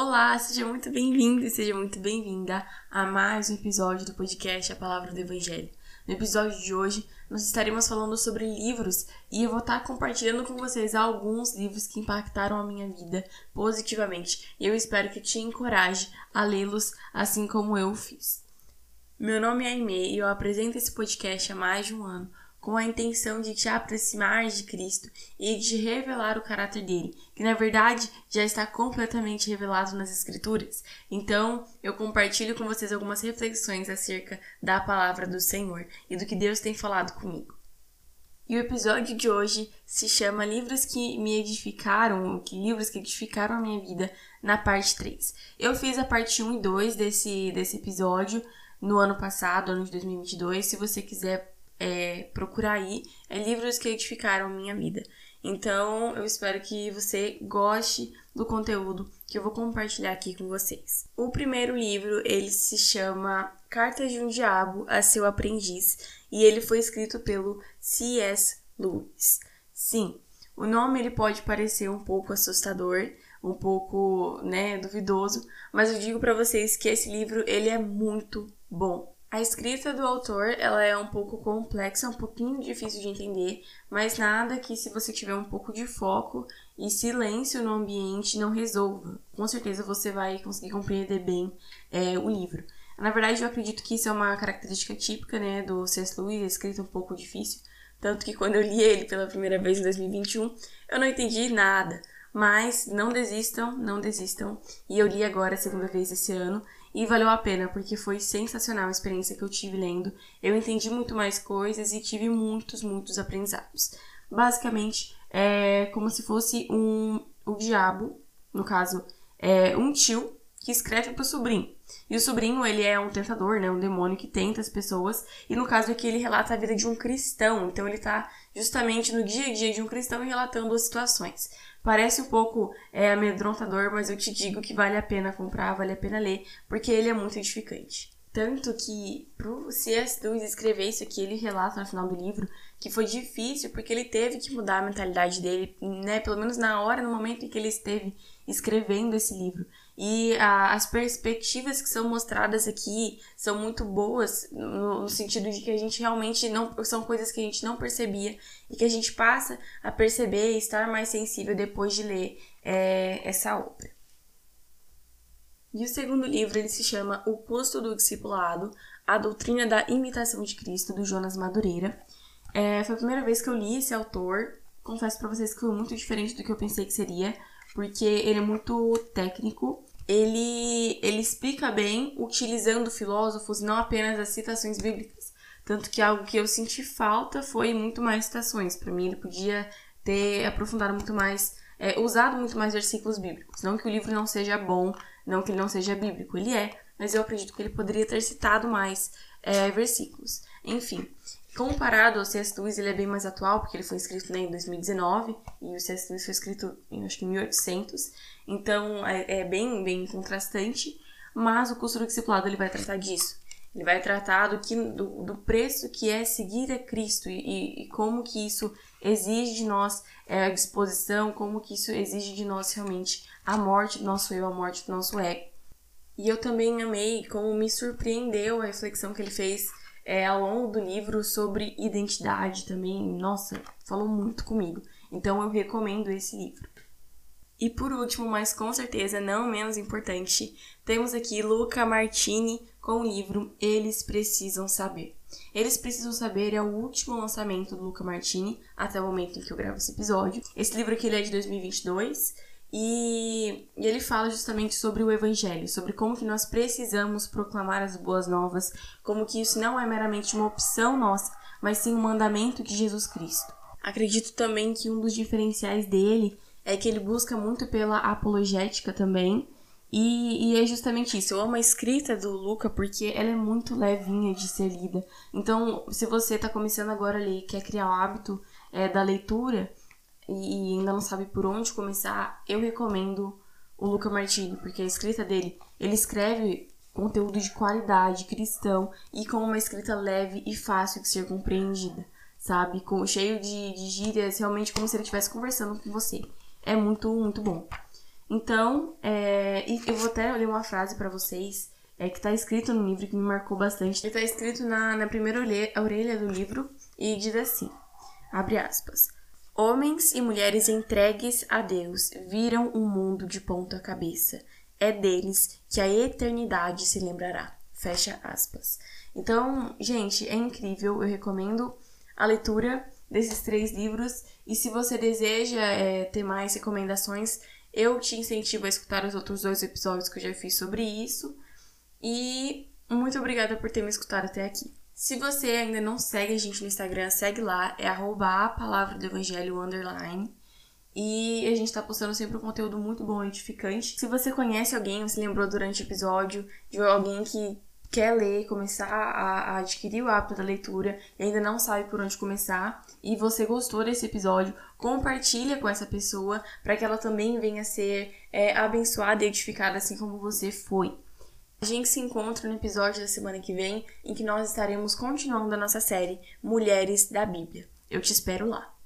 Olá, seja muito bem-vindo e seja muito bem-vinda a mais um episódio do podcast A Palavra do Evangelho. No episódio de hoje, nós estaremos falando sobre livros e eu vou estar compartilhando com vocês alguns livros que impactaram a minha vida positivamente e eu espero que te encoraje a lê-los assim como eu fiz. Meu nome é Aimee e eu apresento esse podcast há mais de um ano com a intenção de te aproximar de Cristo e de revelar o caráter dele, que na verdade já está completamente revelado nas Escrituras. Então, eu compartilho com vocês algumas reflexões acerca da palavra do Senhor e do que Deus tem falado comigo. E o episódio de hoje se chama Livros que me edificaram, que livros que edificaram a minha vida, na parte 3. Eu fiz a parte 1 e 2 desse, desse episódio no ano passado, ano de 2022. Se você quiser é, procurar aí é livros que edificaram minha vida. Então, eu espero que você goste do conteúdo que eu vou compartilhar aqui com vocês. O primeiro livro, ele se chama Cartas de um Diabo a seu aprendiz e ele foi escrito pelo C.S. Lewis. Sim, o nome ele pode parecer um pouco assustador, um pouco, né, duvidoso, mas eu digo para vocês que esse livro ele é muito bom. A escrita do autor, ela é um pouco complexa, um pouquinho difícil de entender, mas nada que se você tiver um pouco de foco e silêncio no ambiente não resolva. Com certeza você vai conseguir compreender bem é, o livro. Na verdade, eu acredito que isso é uma característica típica, né, do C.S. Lewis, escrita um pouco difícil, tanto que quando eu li ele pela primeira vez em 2021, eu não entendi nada. Mas não desistam, não desistam. E eu li agora a segunda vez esse ano e valeu a pena, porque foi sensacional a experiência que eu tive lendo. Eu entendi muito mais coisas e tive muitos, muitos aprendizados. Basicamente, é como se fosse um o diabo, no caso, é um tio que escreve para o sobrinho. E o sobrinho, ele é um tentador, né, um demônio que tenta as pessoas, e no caso aqui ele relata a vida de um cristão. Então ele está justamente no dia a dia de um cristão e relatando as situações. Parece um pouco é, amedrontador, mas eu te digo que vale a pena comprar, vale a pena ler, porque ele é muito edificante. Tanto que pro C.S. Lewis escrever isso aqui, ele relata no final do livro que foi difícil porque ele teve que mudar a mentalidade dele, né? Pelo menos na hora, no momento em que ele esteve escrevendo esse livro. E a, as perspectivas que são mostradas aqui são muito boas, no, no, sentido de que a gente realmente não. São coisas que a gente não percebia e que a gente passa a perceber e estar mais sensível depois de ler é, essa obra. E o segundo livro ele se chama O Custo do Discipulado, a Doutrina da Imitação de Cristo, do Jonas Madureira. É, foi a primeira vez que eu li esse autor. Confesso para vocês que foi muito diferente do que eu pensei que seria, porque ele é muito técnico. Ele, ele explica bem, utilizando filósofos, não apenas as citações bíblicas. Tanto que algo que eu senti falta foi muito mais citações. Para mim, ele podia ter aprofundado muito mais, é, usado muito mais versículos bíblicos. Não que o livro não seja bom, não que ele não seja bíblico, ele é, mas eu acredito que ele poderia ter citado mais é, versículos. Enfim, comparado ao C.S. Lewis, ele é bem mais atual, porque ele foi escrito né, em 2019 e o C.S. Lewis foi escrito em acho que 1800, então é, é, bem, bem contrastante, mas o custo do discipulado ele vai tratar disso. Ele vai tratar do, que, do, do preço que é seguir a Cristo e, e como que isso exige de nós é, a disposição, como que isso exige de nós realmente a morte do nosso eu, a morte do nosso ego. E eu também amei como me surpreendeu a reflexão que ele fez é, ao longo do livro sobre identidade também. Nossa, falou muito comigo. Então eu recomendo esse livro. E por último, mas com certeza não menos importante, temos aqui Luca Martini com o livro Eles Precisam Saber. Eles Precisam Saber é o último lançamento do Luca Martini até o momento em que eu gravo esse episódio. Esse livro aqui ele é de 2022 e, e, ele fala justamente sobre o evangelho, sobre como que nós precisamos proclamar as boas novas, como que isso não é meramente uma opção nossa, mas sim um mandamento de Jesus Cristo. Acredito também que um dos diferenciais dele é que ele busca muito pela apologética também, e, e, é justamente isso. Eu amo a escrita do Luca porque ela é muito levinha de ser lida. Então, se você está começando agora a ler, quer criar o hábito é, da leitura, e ainda não sabe por onde começar, eu recomendo o Luca Martini, porque a escrita dele, ele escreve conteúdo de qualidade, cristão e com uma escrita leve e fácil de ser compreendida, sabe? Com, cheio de, de gírias, realmente como se ele estivesse conversando com você. É muito, muito bom. Então, é, eu vou até ler uma frase para vocês é, que tá escrito no livro que me marcou bastante. Ele tá escrito na, na primeira orelha do livro e diz assim: abre aspas. Homens e mulheres entregues a Deus viram o mundo de ponta cabeça. É deles que a eternidade se lembrará. Fecha aspas. Então, gente, é incrível. Eu recomendo a leitura desses três livros. E se você deseja é, ter mais recomendações, eu te incentivo a escutar os outros dois episódios que eu já fiz sobre isso. E muito obrigada por ter me escutado até aqui. Se você ainda não segue a gente no Instagram, segue lá, é arroba a palavra do evangelho underline. E a gente tá postando sempre um conteúdo muito bom e edificante. Se você conhece alguém, ou se lembrou durante o episódio de alguém que quer ler, começar a, a, adquirir o hábito da leitura e ainda não sabe por onde começar, e você gostou desse episódio, compartilha com essa pessoa para que ela também venha ser é, abençoada e edificada assim como você foi. A gente se encontra no episódio da semana que vem, em que nós estaremos continuando a nossa série Mulheres da Bíblia. Eu te espero lá.